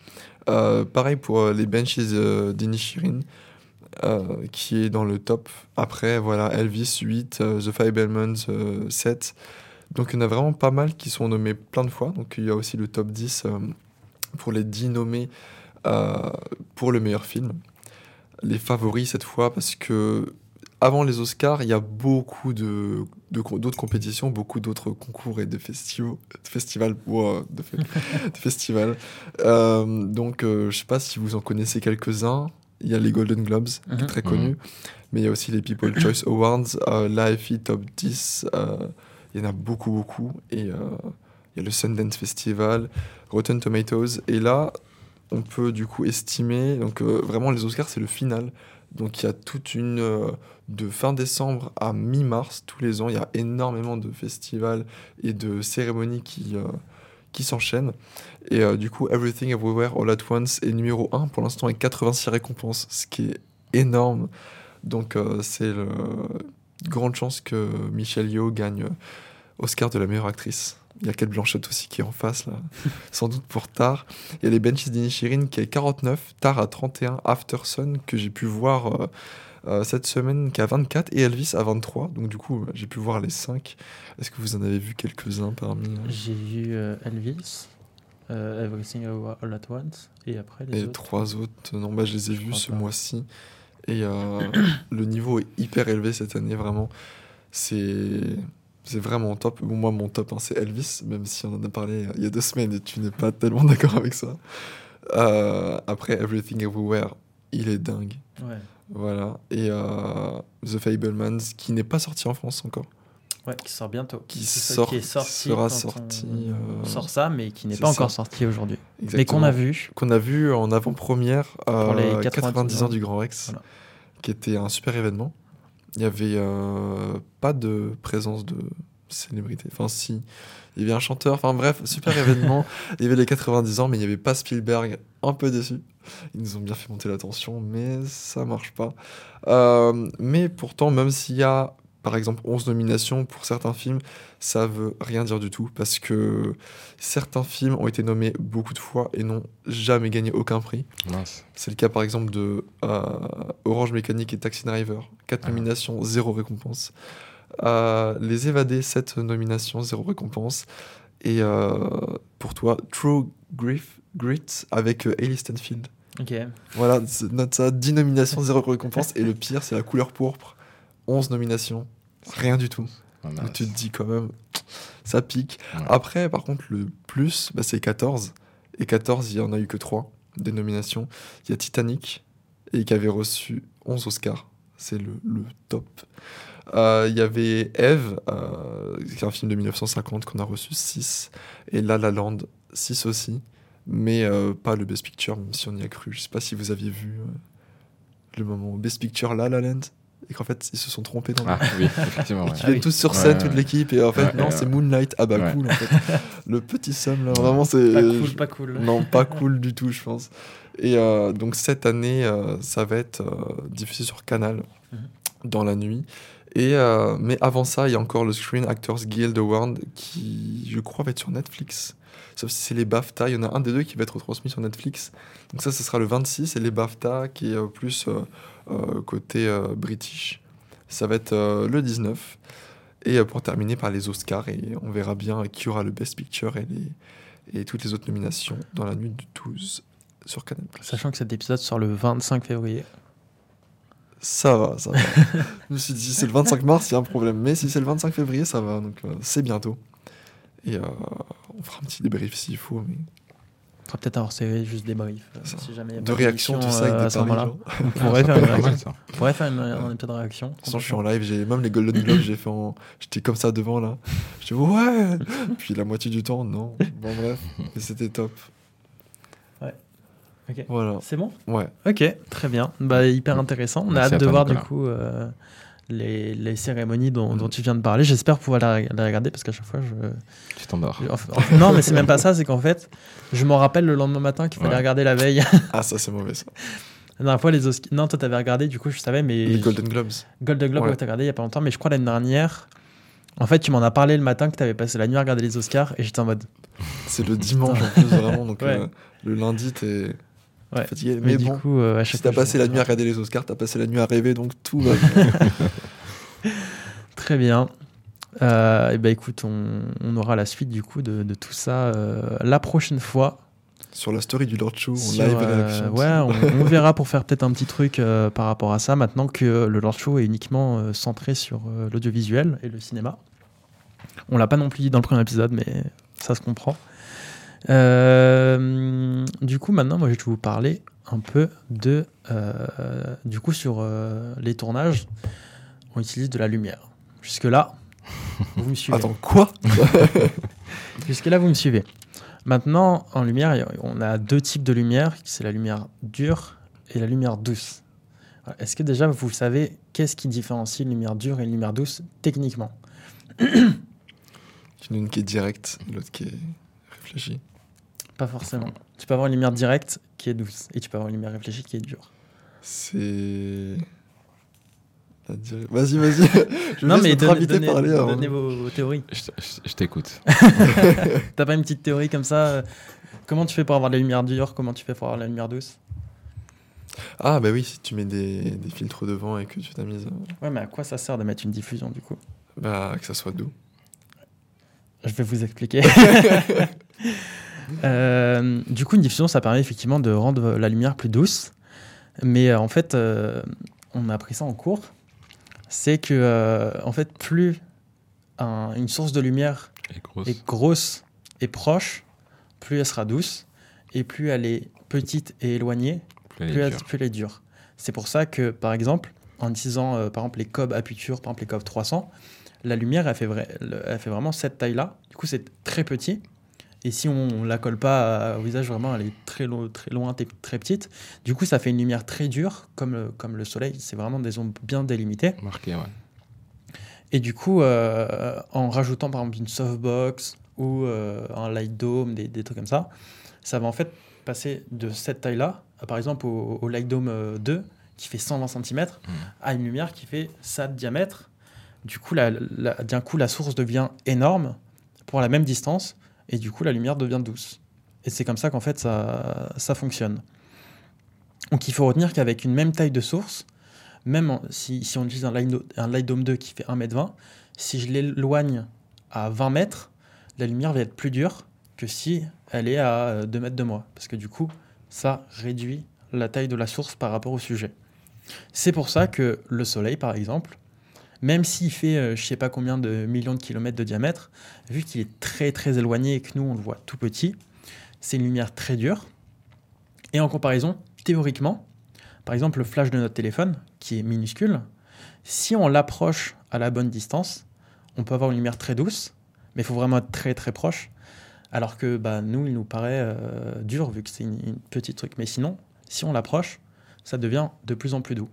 Euh, pareil pour euh, les Benches euh, d'Inishirin, qui est dans le top. Après, voilà, Elvis 8, The Five Elements 7. Donc il y en a vraiment pas mal qui sont nommés plein de fois. Donc il y a aussi le top 10 pour les 10 nommés pour le meilleur film. les favoris cette fois parce que avant les Oscars, il y a beaucoup de d'autres compétitions, beaucoup d'autres concours et de festivals, de festivals, wow, de, fe- de festivals. Euh, donc, euh, je sais pas si vous en connaissez quelques-uns. Il y a les Golden Globes, qui est Mhm. très connu, mais il y a aussi les People Choice Awards, euh, l'AFI Top 10. euh, il y en a beaucoup, beaucoup. Et il y a le Sundance Festival, Rotten Tomatoes. Et là, on peut du coup estimer. Donc, vraiment, les Oscars, c'est le final. Donc, il y a toute une. euh, de fin décembre à mi-mars, tous les ans, il y a énormément de festivals et de cérémonies qui, euh, qui s'enchaînent. Et euh, du coup, Everything Everywhere All at Once est numéro 1 pour l'instant avec 86 récompenses, ce qui est énorme. Donc, c'est le... grande chance que Michelle Yeoh gagne Oscar de la meilleure actrice. Il y a Kate Blanchett aussi qui est en face, là. sans doute pour Tar. Il y a les Benches d'Inishirin qui est 49, Tar à 31, After Sun que j'ai pu voir euh, euh, cette semaine qui a 24 et Elvis à 23. Donc du coup, j'ai pu voir les 5. Est-ce que vous en avez vu quelques-uns parmi J'ai vu euh, Elvis, euh, Everything All at Once, et après les les autres. trois autres Non, bah, je les ai vus ce mois-ci. Et le niveau est hyper élevé cette année, vraiment. C'est c'est vraiment top. Bon, moi, mon top, hein, c'est Elvis, même si on en a parlé il y a deux semaines et tu n'es pas tellement d'accord avec ça. Euh, après, Everything Everywhere, il est dingue. Ouais. Voilà. Et euh, The Fablemans, qui n'est pas sorti en France encore. Ouais, qui sort bientôt. Qui sort- qui est qui sorti sera sorti, on euh, sort ça, mais qui n'est pas encore sorti aujourd'hui. Mais qu'on a vu. Qu'on a vu en avant-première Pour les euh, 90 90 ans ans. du Grand Rex, Voilà. qui était un super événement. Il y avait euh, pas de présence de célébrité. Enfin, si. Il y avait un chanteur. Enfin, bref, super événement. il y avait les 90 ans, mais il n'y avait pas Spielberg. Un peu déçu. Ils nous ont bien fait monter la tension, mais ça marche pas. Euh, mais pourtant, même s'il y a, par exemple, 11 nominations pour certains films, ça veut rien dire du tout parce que certains films ont été nommés beaucoup de fois et n'ont jamais gagné aucun prix. C'est le cas par exemple de euh, Orange Mécanique et Taxi Driver. 4 Ah. nominations, 0 récompense. Euh, Les Évadés, 7 nominations, 0 récompense. Et euh, pour toi, True Grief, Grit avec euh, Hailey Stenfield. Ok. Voilà, note ça, 10 nominations, 0 récompense. et le pire, c'est la couleur pourpre. 11 nominations, rien du tout. Ah, tu te dis quand même, ça pique. Ouais. Après, par contre, le plus, bah, c'est 14. Et 14, il y en a eu que 3 des nominations. Il y a Titanic, et qui avait reçu 11 Oscars. C'est le, le top. Euh, Il y avait Eve, euh, qui est un film de 1950 qu'on a reçu 6. Et La La Land, 6 aussi. Mais euh, pas le Best Picture, même si on y a cru. Je sais pas si vous aviez vu le moment Best Picture La La Land. Et qu'en fait, ils se sont trompés dans le Ah oui, effectivement. et ouais. Ah viennent oui. tous sur scène, ouais, toute ouais. l'équipe, et en fait, Ouais, non, ouais, c'est. Moonlight. Ah bah Ouais. cool, en fait. Le petit Sam, là, vraiment, c'est. Pas cool, je- pas cool. Non, pas cool du tout, je pense. Et euh, donc, cette année, euh, ça va être euh, diffusé sur Canal Mhm. dans la nuit. Euh, mais avant ça, il y a encore le Screen Actors Guild Award qui, je crois, va être sur Netflix. Sauf si c'est les BAFTA. Il y en a un des deux qui va être retransmis sur Netflix. Donc, ça, ce sera le 26. Et les BAFTA qui est euh, plus euh, côté british. Ça va être le 19. Et pour terminer par les Oscars. Et on verra bien qui aura le Best Picture et toutes les autres nominations dans la nuit du 12 sur Canal+. Sachant que cet épisode sort le 25 février. Ça va, ça va. je me suis dit, si c'est le 25 mars, il y a un problème. Mais si c'est le 25 février, ça va. Donc, euh, c'est bientôt. Et euh, on fera un petit débrief s'il faut. Mais... On fera peut-être hors série juste des briefs. euh, Ça. si jamais il y a De réaction, tout ça, euh, avec à des ce paris. moment-là. On pourrait faire une réaction. On pourrait faire une- un épisode de réaction. De toute façon, je suis en live. J'ai même les Golden Globes, j'ai fait en... J'étais comme ça devant là. J'étais ouais. Puis la moitié du temps, non. Bon bref, mais c'était top. Voilà. C'est bon? Ouais. Ok, très bien. Bah, hyper intéressant. On a hâte de voir du coup euh, les, les cérémonies dont, Mm. dont tu viens de parler. J'espère pouvoir la, la regarder parce qu'à chaque fois, je. Tu t'endors. je- enfin, enfin, non, mais c'est même pas ça. C'est qu'en fait, je m'en rappelle le lendemain matin qu'il fallait Ouais. regarder la veille. Ah ça c'est mauvais ça. la dernière fois, les Oscars. Non, toi, t'avais regardé, du coup, je savais, mais. Les Golden Globes. Golden Globe, Ouais. ouais. t'as regardé il y a pas longtemps, mais je crois l'année dernière. En fait, tu m'en as parlé le matin que t'avais passé la nuit à regarder les Oscars et j'étais en mode. C'est le dimanche en plus vraiment. Donc Ouais. euh, le lundi t'es Ouais. fatigué. Mais, Mais, du bon. coup, euh, à chaque Si t'as passé la nuit à regarder les Oscars, t'as passé la nuit à rêver, donc tout va bien. Très bien. Euh, et ben écoute, on, on aura la suite du coup de, de tout ça euh, la prochaine fois. Sur la story du Lord Show, en Sur, live euh, ouais, on, on verra pour faire peut-être un petit truc euh, par rapport à ça, maintenant que le Lord Show est uniquement euh, centré sur euh, l'audiovisuel et le cinéma. On l'a pas non plus dit dans le premier épisode, mais ça se comprend. Euh, du coup, maintenant, moi, je vais vous parler un peu de. euh, du coup, sur euh, les tournages, on utilise de la lumière. Jusque-là, vous me suivez. Attends, quoi? Jusque-là, vous me suivez. Maintenant, en lumière, on a deux types de lumière. C'est la lumière dure et la lumière douce. Est-ce que déjà, vous savez qu'est-ce qui différencie une lumière dure et une lumière douce techniquement? Une qui est directe, l'autre qui est réfléchie. Pas forcément. Tu peux avoir une lumière directe qui est douce et tu peux avoir une lumière réfléchie qui est dure. C'est. Vas-y, vas-y. Je non, mais notre donnez, parler. donnez vos, vos théories. Je, je- je t'écoute. T'as pas une petite théorie comme ça euh, Comment tu fais pour avoir de la lumière dure Comment tu fais pour avoir la lumière douce? Ah, bah oui, si tu mets des, des filtres devant et que tu tamises, euh, Ouais, mais à quoi ça sert de mettre une diffusion du coup? Bah, que ça soit doux. Je vais vous expliquer. Euh, du coup, une diffusion, ça permet effectivement de rendre la lumière plus douce. Mais euh, en fait, euh, on a appris ça en cours. C'est que, en fait, plus un- une source de lumière grosse. est grosse et proche, plus elle sera douce. Et plus elle est petite et éloignée, plus elle est plus elle, dure. plus elle est dure. C'est pour ça que, par exemple, en utilisant euh, par exemple les Cobb Aputure, par exemple les Cobb 300, la lumière, elle fait, vrai- le- elle fait vraiment cette taille-là. Du coup, c'est très petit. Et si on ne la colle pas au visage, vraiment, elle est très, lo- très loin, très petite. Du coup, ça fait une lumière très dure, comme le, comme le soleil. C'est vraiment des ombres bien délimitées. Marqué, ouais. Et du coup, euh, en rajoutant par exemple une softbox ou euh, un light dome, des, des trucs comme ça, ça va en fait passer de cette taille-là, par exemple au, au light dome euh, 2, qui fait 120 cm, Mhm. à une lumière qui fait ça de diamètre. Du coup, la, la- d'un coup, la source devient énorme pour la même distance, et du coup, la lumière devient douce. Et c'est comme ça qu'en fait, ça, ça fonctionne. Donc, il faut retenir qu'avec une même taille de source, même si, on utilise un light, un light dome 2 qui fait 1m20, si je l'éloigne à 20 mètres, la lumière va être plus dure que si elle est à euh, 2 mètres de moi. Parce que du coup, ça réduit la taille de la source par rapport au sujet. C'est pour ça que le Soleil, par exemple, même s'il fait euh, je sais pas combien de millions de kilomètres de diamètre, vu qu'il est très très éloigné et que nous on le voit tout petit, c'est une lumière très dure. Et en comparaison, théoriquement, par exemple le flash de notre téléphone, qui est minuscule, si on l'approche à la bonne distance, on peut avoir une lumière très douce, mais il faut vraiment être très très proche. Alors que bah, nous, il nous paraît euh, dur vu que c'est une, une petite truc. Mais sinon, si on l'approche, ça devient de plus en plus doux.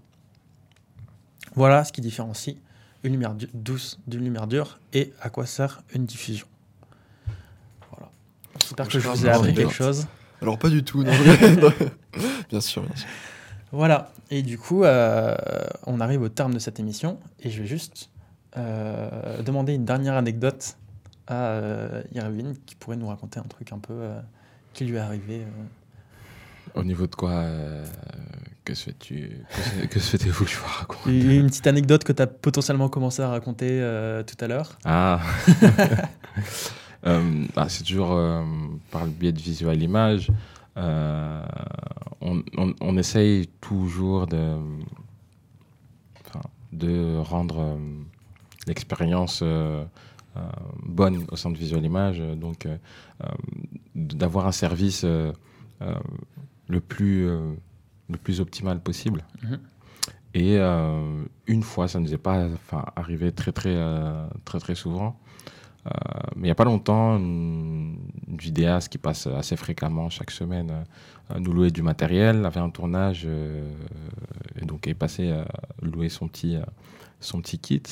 Voilà ce qui différencie une lumière douce d'une lumière dure et à quoi sert une diffusion. Voilà. J'espère que je vous ai appris quelque chose. Alors, pas du tout, non. bien sûr, bien sûr. Voilà. Et du coup, euh, on arrive au terme de cette émission et je vais juste euh, demander une dernière anecdote à euh, Irvine qui pourrait nous raconter un truc un peu euh, qui lui est arrivé. Au niveau de quoi euh, Que se fais-tu Que se- fait-vous que je vous raconte Une petite anecdote que tu as potentiellement commencé à raconter euh, tout à l'heure. Ah Euh, bah, C'est toujours par le biais de visual image. On, on- on essaye toujours de, de rendre l'expérience bonne au sein de visual image. Donc, d'avoir un service euh, le, plus, euh, le plus optimal possible. Mhm. Et euh, une fois, ça ne nous est pas arrivé très, très, euh, très, très souvent. Mais il n'y a pas longtemps, une, vidéaste qui passe assez fréquemment chaque semaine nous louer du matériel, avait un tournage et donc est passé à louer son petit, son petit kit.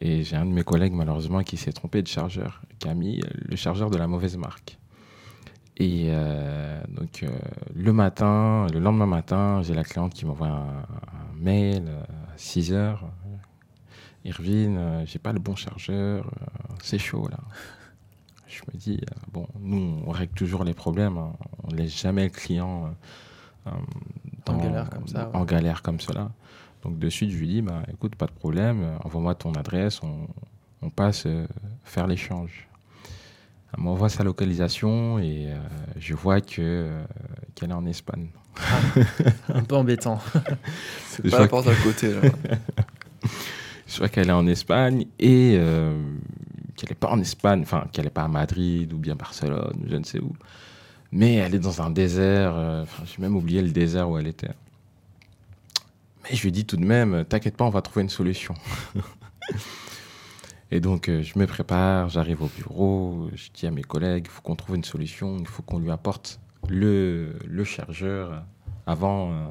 Et j'ai un de mes collègues malheureusement qui s'est trompé de chargeur, qui a mis le chargeur de la mauvaise marque. Et euh, donc euh, le matin, le lendemain matin, j'ai la cliente qui m'envoie un, un mail euh, à 6 heures. Irvine, euh, j'ai pas le bon chargeur, c'est chaud là. Je me dis, bon, nous on règle toujours les problèmes, hein. on laisse jamais le client euh, En galère comme ça, ouais. En galère comme cela. Donc de suite, je lui dis, bah, écoute, pas de problème, envoie-moi ton adresse, on, on passe faire l'échange. Elle m'envoie sa localisation et euh, je vois que euh, qu'elle est en Espagne. Un peu embêtant. C'est Je pas vois la porte à côté, là. Je vois qu'elle est en Espagne et euh, qu'elle n'est pas en Espagne, enfin qu'elle n'est pas à Madrid ou bien Barcelone je ne sais où. Mais elle est dans un désert, euh, enfin j'ai même oublié le désert où elle était. Mais je lui dis tout de même, t'inquiète pas, on va trouver une solution. et donc euh, je me prépare, j'arrive au bureau, je dis à mes collègues, il faut qu'on trouve une solution, il faut qu'on lui apporte le, le avant, euh,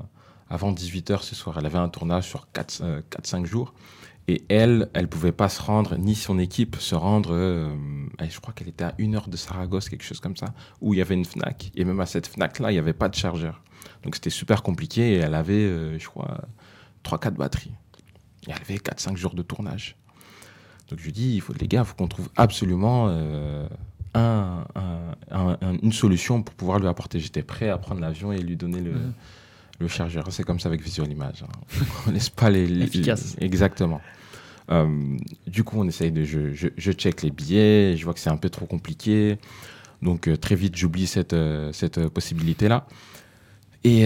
avant 18h ce soir. Elle avait un tournage sur 4-5 jours. Et elle, elle pouvait pas se rendre, ni son équipe se rendre. euh, je crois qu'elle était à une heure de Saragosse, quelque chose comme ça, où il y avait une Fnac. Et même à cette Fnac-là, il n'y avait pas de chargeur. Donc c'était super compliqué. Et elle avait, euh, je crois, 3-4 batteries. Et elle avait 4-5 jours de tournage. Donc je lui dis, il faut, les gars, il faut qu'on trouve absolument euh, un- un- un- un- une solution pour pouvoir lui apporter. J'étais prêt à prendre l'avion et lui donner le, Mhm. le chargeur. C'est comme ça avec Visual Image. hein. On laisse pas les. les- Efficace. Exactement. Euh, du coup, on essaye de. Je, je, je check les billets, je vois que c'est un peu trop compliqué. Donc, euh, très vite, j'oublie cette, cette possibilité-là. Et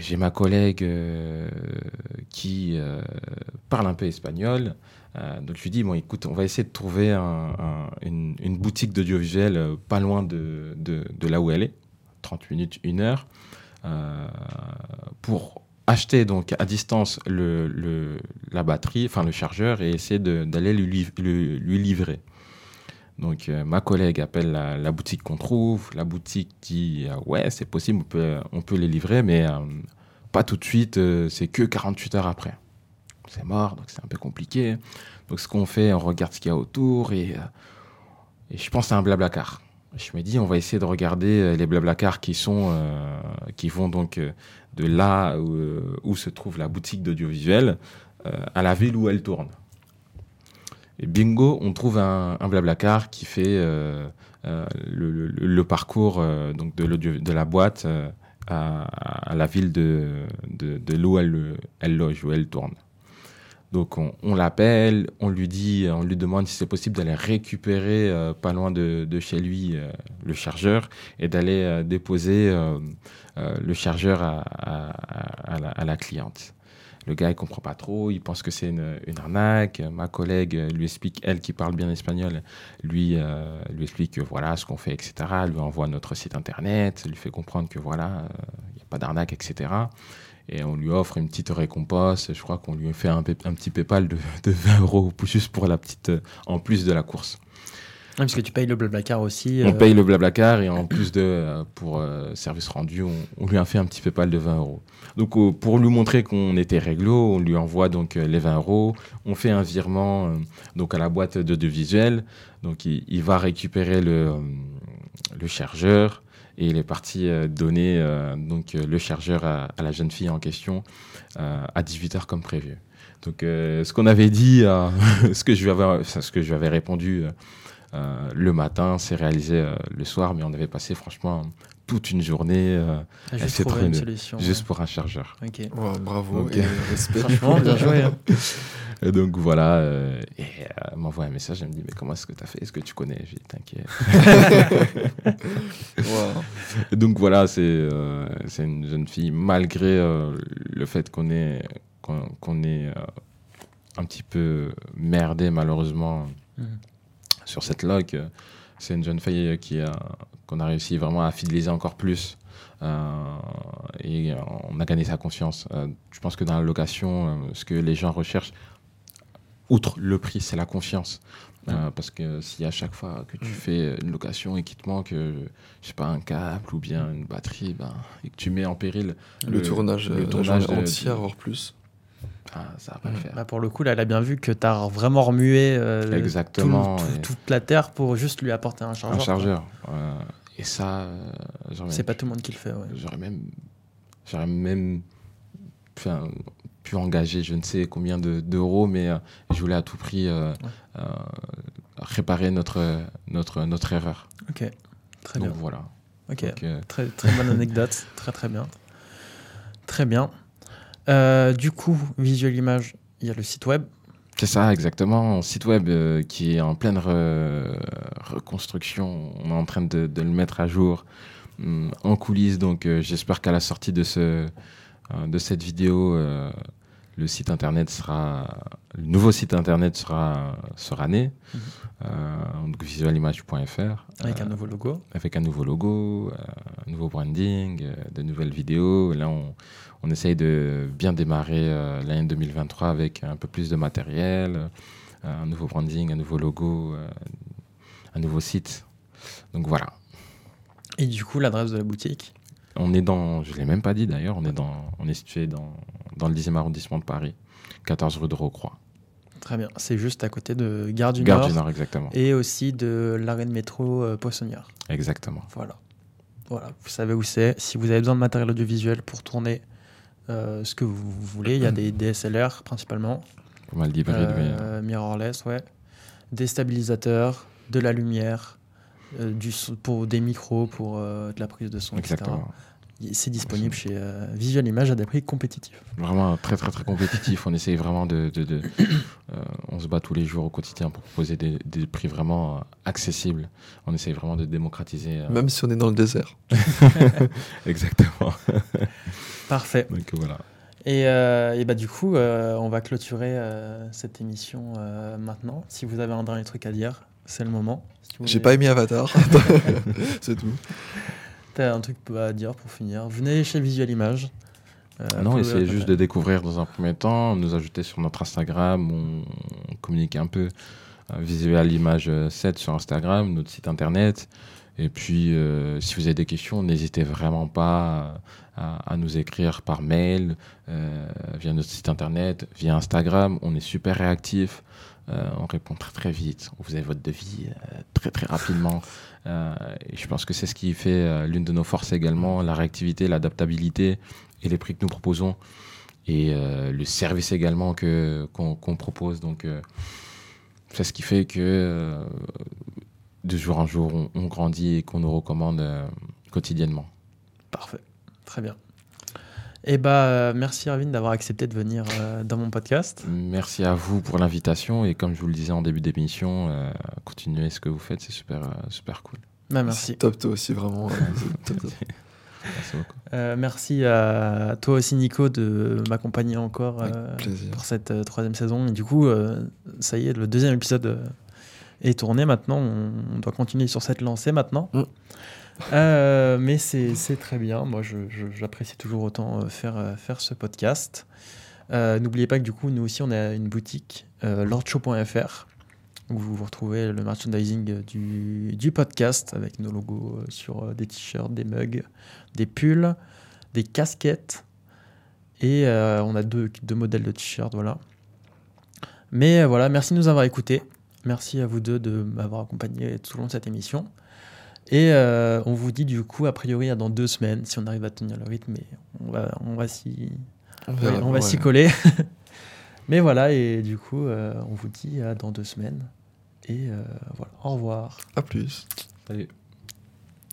j'ai ma collègue qui parle un peu espagnol. Euh, donc, je lui dis bon, écoute, on va essayer de trouver un- un- une, boutique d'audiovisuel euh, pas loin de, là où elle est, 30 minutes, une heure, euh, pour acheter donc à distance le, la batterie, enfin le chargeur, et essayer d'aller lui, lui- livrer. Donc ma collègue appelle la, la boutique qu'on trouve, la boutique dit euh, ouais c'est possible, on peut, on peut les livrer, mais pas tout de suite, c'est que 48 heures après. C'est mort, donc c'est un peu compliqué. Donc ce qu'on fait, on regarde ce qu'il y a autour, et, euh, et je pense c'est un blablacar. Je me dis, on va essayer de regarder euh, les blablacars qui sont, euh, qui vont donc de là où, où se trouve la boutique d'audiovisuel à la ville où elle tourne. Et bingo, on trouve un, un blablacar qui fait le, parcours donc de, de la boîte à, à la ville de, de, de elle, elle loge, où elle tourne. Donc on, l'appelle, on lui dit, on lui demande si c'est possible d'aller récupérer euh, pas loin de, chez lui euh, le chargeur et d'aller euh, déposer le chargeur à, la, cliente. Le gars, il comprend pas trop, il pense que c'est une, arnaque. Ma collègue lui explique, elle qui parle bien espagnol, lui, lui explique que voilà ce qu'on fait, etc. Elle lui envoie notre site internet, lui fait comprendre que voilà, il n'y a pas d'arnaque, etc. Et on lui offre une petite récompense. Je crois qu'on lui fait un, petit PayPal de, de 20 euros, juste pour la petite, euh, en plus de la course. Ouais, parce que tu payes le Blablacar aussi. On euh, paye le blablacar et en plus de euh, pour euh, service rendu, on, on lui a fait un petit PayPal de 20 euros. Donc euh, pour lui montrer qu'on était réglo, on lui envoie donc les 20 euros. On fait un virement donc à la boîte de, visuel. Donc il, il va récupérer le, le chargeur et il est parti euh, donner euh, donc euh, le chargeur à, la jeune fille en question à 18h comme prévu. Donc ce qu'on avait dit, ce que je lui avais, ce que je lui avais répondu. le matin, c'est réalisé le soir, mais on avait passé franchement toute une journée euh, elle juste s'est trouvé trouvé une une- solution. juste ouais. pour un chargeur. Ok. Ouais, bravo et respect. Franchement, bien joué. hein. Et donc voilà, euh, et euh, elle m'envoie un message, elle me dit mais comment est-ce que tu as fait? Est-ce que tu connais? J'ai dit t'inquiète. Wow. Et donc voilà, c'est euh, c'est une jeune fille, malgré euh, le fait qu'on est, qu'on est euh, un petit peu merdé malheureusement Mhm. sur cette euh, c'est une jeune fille qui qu'on a réussi vraiment à fidéliser encore plus. euh, et on a gagné sa confiance. Euh, je pense que dans la location, euh, ce que les gens recherchent, outre le prix, c'est la confiance. Euh, parce que si à chaque fois que tu Mm. fais une location et qu'il te manque, je sais pas, un câble ou bien une batterie, ben, et que tu mets en péril Le, tournage, le tournage de- entière, voire plus. Ah, ça va pas le Mm. faire. Bah, pour le coup, là, elle a bien vu que tu as vraiment remué euh, Exactement, tout- tout- et- toute la terre pour juste lui apporter un un chargeur. quoi. chargeur. euh, et ça, euh, C'est pas tout le monde qui le fait. Ouais. J'aurais même, j'aurais même pu engager je ne sais combien de- d'euros, mais euh, je voulais à tout prix euh, réparer notre, notre, notre erreur. Ok, très Donc bien. voilà. Ok, Donc, très, très bonne anecdote. très très bien. Très bien. Euh, du coup, Visual Image, il y a le site web. C'est ça, exactement. Un site web euh, qui est en pleine re- reconstruction. On est en train de, de le mettre à jour hum, en coulisses. Donc, euh, j'espère qu'à la sortie de, ce, de cette vidéo, le site internet sera, le nouveau site internet sera, sera né. Mhm. Donc, visualimage.fr. Avec un nouveau logo. avec un nouveau logo, un nouveau branding, de nouvelles vidéos. Là, on, on essaye de bien démarrer euh, l'année 2023 avec un peu plus de matériel, euh, un nouveau branding, un nouveau logo, euh, un nouveau site. Donc voilà. Et du coup, l'adresse de la boutique? On est dans, je ne l'ai même pas dit d'ailleurs, on est, dans, on est situé dans, dans le 10e arrondissement de Paris, 14 rue de Rocroi. Très bien. C'est juste à côté de Gare du Gare Nord. du Nord, exactement. Et aussi de l'arrêt de métro euh, Poissonnière. Exactement. Voilà. Voilà, vous savez où c'est. Si vous avez besoin de matériel audiovisuel pour tourner euh, ce que vous voulez, il y a des DSLR principalement, Pas mal d'hybrides, oui. euh, mirrorless, ouais, des stabilisateurs, de la lumière, euh, du son- pour des micros, pour de la prise de son, etc. Exactement. Y- C'est disponible chez euh, Visual Image à des prix compétitifs. Vraiment très très très compétitif. on essaye vraiment de. de- de- euh, on se bat tous les jours au quotidien pour proposer des, des prix vraiment euh, accessibles. On essaye vraiment de démocratiser. euh, Même si on est dans le désert. Exactement. Parfait. Donc voilà. Et, euh, et bah du coup, euh, on va clôturer euh, cette émission euh, maintenant. Si vous avez un dernier truc à dire, c'est le moment. Si J'ai voulez- pas aimé Avatar. c'est tout. T'as un truc à dire pour finir Venez chez Visual Image. Euh, non, vous- essayez juste de découvrir dans un premier temps, nous ajouter sur notre Instagram, on, on communique un peu euh, visual image 7 sur Instagram, notre site internet. Et puis, euh, si vous avez des questions, n'hésitez vraiment pas à, à nous écrire par mail, euh, via notre site internet, via Instagram. On est super réactif. Euh, on répond très très vite. Vous avez votre devis euh, très très rapidement. Euh, et je pense que c'est ce qui fait euh, l'une de nos forces également, la réactivité, l'adaptabilité et les prix que nous proposons et euh, le service également que qu'on propose. Donc c'est ce qui fait que de jour en jour on, grandit et qu'on nous recommande quotidiennement. Parfait. Très bien. Bah, euh, merci Arvin d'avoir accepté de venir euh, dans mon podcast. Merci à vous pour l'invitation et comme je vous le disais en début d'émission, euh, continuez ce que vous faites, c'est super euh, super cool. Bah, merci. Top toi aussi, vraiment. euh, c'est top, top. Merci beaucoup. Euh, merci à toi aussi, Nico, de m'accompagner encore euh, pour cette euh, troisième saison. Et du coup, euh, ça y est, le deuxième épisode euh, est tourné maintenant. On, on doit continuer sur cette lancée maintenant. Mm. Euh, mais c'est très bien. Moi, j'apprécie toujours autant euh, faire, euh, faire ce podcast. N'oubliez pas que du coup, nous aussi, on a une boutique, euh, lordshow.fr, où vous retrouvez le merchandising du, podcast avec nos logos sur des t-shirts, des mugs, des pulls, des casquettes. Et on a deux, deux modèles de t-shirts, voilà. Mais voilà, merci de nous avoir écoutés. Merci à vous deux de m'avoir accompagné tout au long de cette émission. Et euh, on vous dit du coup, a priori, à dans deux semaines, si on arrive à tenir le rythme, mais on va, on va s'y On Ouais, verra, on va ouais. s'y coller. Mais voilà, et du coup, euh, on vous dit à dans deux semaines. Et euh, voilà, au revoir. À plus. Salut.